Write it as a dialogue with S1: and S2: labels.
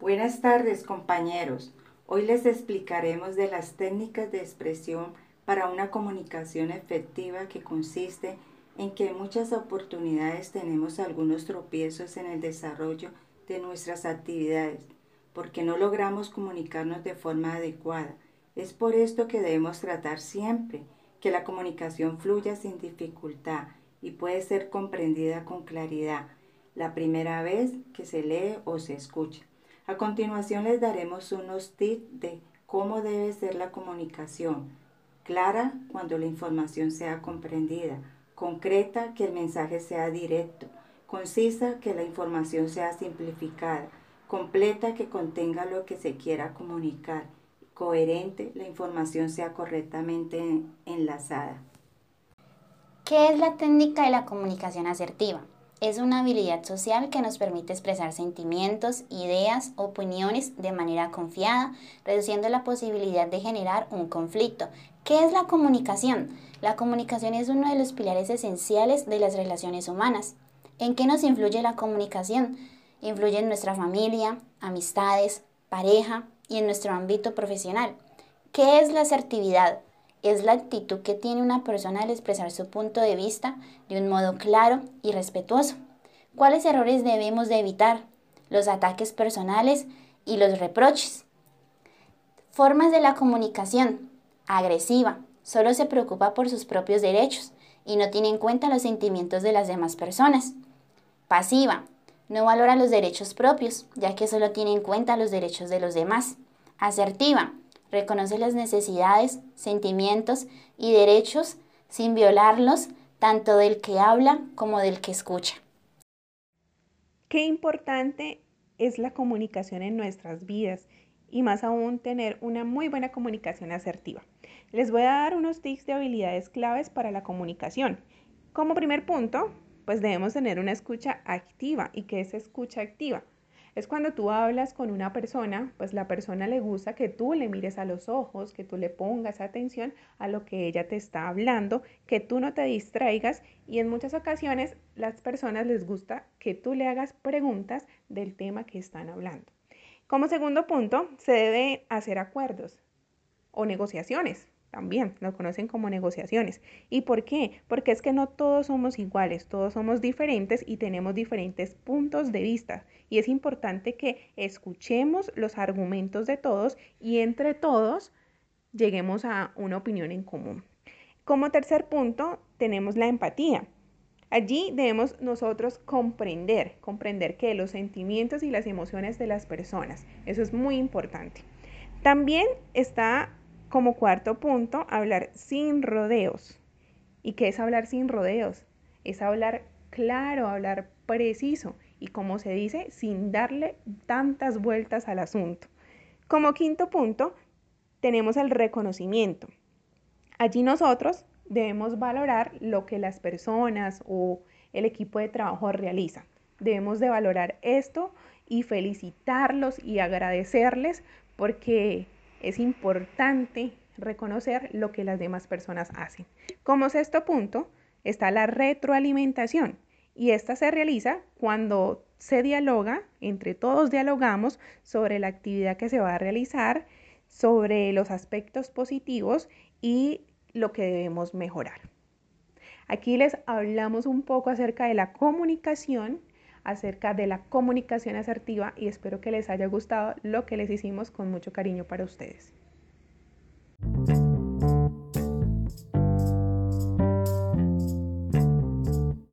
S1: Buenas tardes compañeros. Hoy les explicaremos de las técnicas de expresión para una comunicación efectiva que consiste en que en muchas oportunidades tenemos algunos tropiezos en el desarrollo de nuestras actividades porque no logramos comunicarnos de forma adecuada. Es por esto que debemos tratar siempre que la comunicación fluya sin dificultad y puede ser comprendida con claridad la primera vez que se lee o se escucha. A continuación les daremos unos tips de cómo debe ser la comunicación. Clara cuando la información sea comprendida, concreta que el mensaje sea directo, concisa que la información sea simplificada, completa que contenga lo que se quiera comunicar, coherente la información sea correctamente enlazada.
S2: ¿Qué es la técnica de la comunicación asertiva? Es una habilidad social que nos permite expresar sentimientos, ideas, opiniones de manera confiada, reduciendo la posibilidad de generar un conflicto. ¿Qué es la comunicación? La comunicación es uno de los pilares esenciales de las relaciones humanas. ¿En qué nos influye la comunicación? Influye en nuestra familia, amistades, pareja y en nuestro ámbito profesional. ¿Qué es la asertividad? Es la actitud que tiene una persona al expresar su punto de vista de un modo claro y respetuoso. ¿Cuáles errores debemos de evitar? Los ataques personales y los reproches. Formas de la comunicación. Agresiva. Solo se preocupa por sus propios derechos y no tiene en cuenta los sentimientos de las demás personas. Pasiva no valora los derechos propios, ya que solo tiene en cuenta los derechos de los demás. Asertiva. Reconoce las necesidades, sentimientos y derechos sin violarlos, tanto del que habla como del que escucha.
S3: Qué importante es la comunicación en nuestras vidas y más aún tener una muy buena comunicación asertiva. Les voy a dar unos tips de habilidades claves para la comunicación. Como primer punto, pues debemos tener una escucha activa. ¿Y qué es escucha activa? Es cuando tú hablas con una persona, pues la persona le gusta que tú le mires a los ojos, que tú le pongas atención a lo que ella te está hablando, que tú no te distraigas y en muchas ocasiones las personas les gusta que tú le hagas preguntas del tema que están hablando. Como segundo punto, se debe hacer acuerdos o negociaciones también lo conocen como negociaciones. ¿Y por qué? Porque es que no todos somos iguales, todos somos diferentes y tenemos diferentes puntos de vista. Y es importante que escuchemos los argumentos de todos y entre todos lleguemos a una opinión en común. Como tercer punto, tenemos la empatía. Allí debemos nosotros comprender, comprender que los sentimientos y las emociones de las personas, eso es muy importante. También está como cuarto punto, hablar sin rodeos. ¿Y qué es hablar sin rodeos? Es hablar claro, hablar preciso y como se dice, sin darle tantas vueltas al asunto. Como quinto punto, tenemos el reconocimiento. Allí nosotros debemos valorar lo que las personas o el equipo de trabajo realizan. Debemos de valorar esto y felicitarlos y agradecerles porque es importante reconocer lo que las demás personas hacen. Como sexto punto está la retroalimentación y esta se realiza cuando se dialoga, entre todos dialogamos sobre la actividad que se va a realizar, sobre los aspectos positivos y lo que debemos mejorar. Aquí les hablamos un poco acerca de la comunicación, acerca de la comunicación asertiva y espero que les haya gustado lo que les hicimos con mucho cariño para ustedes.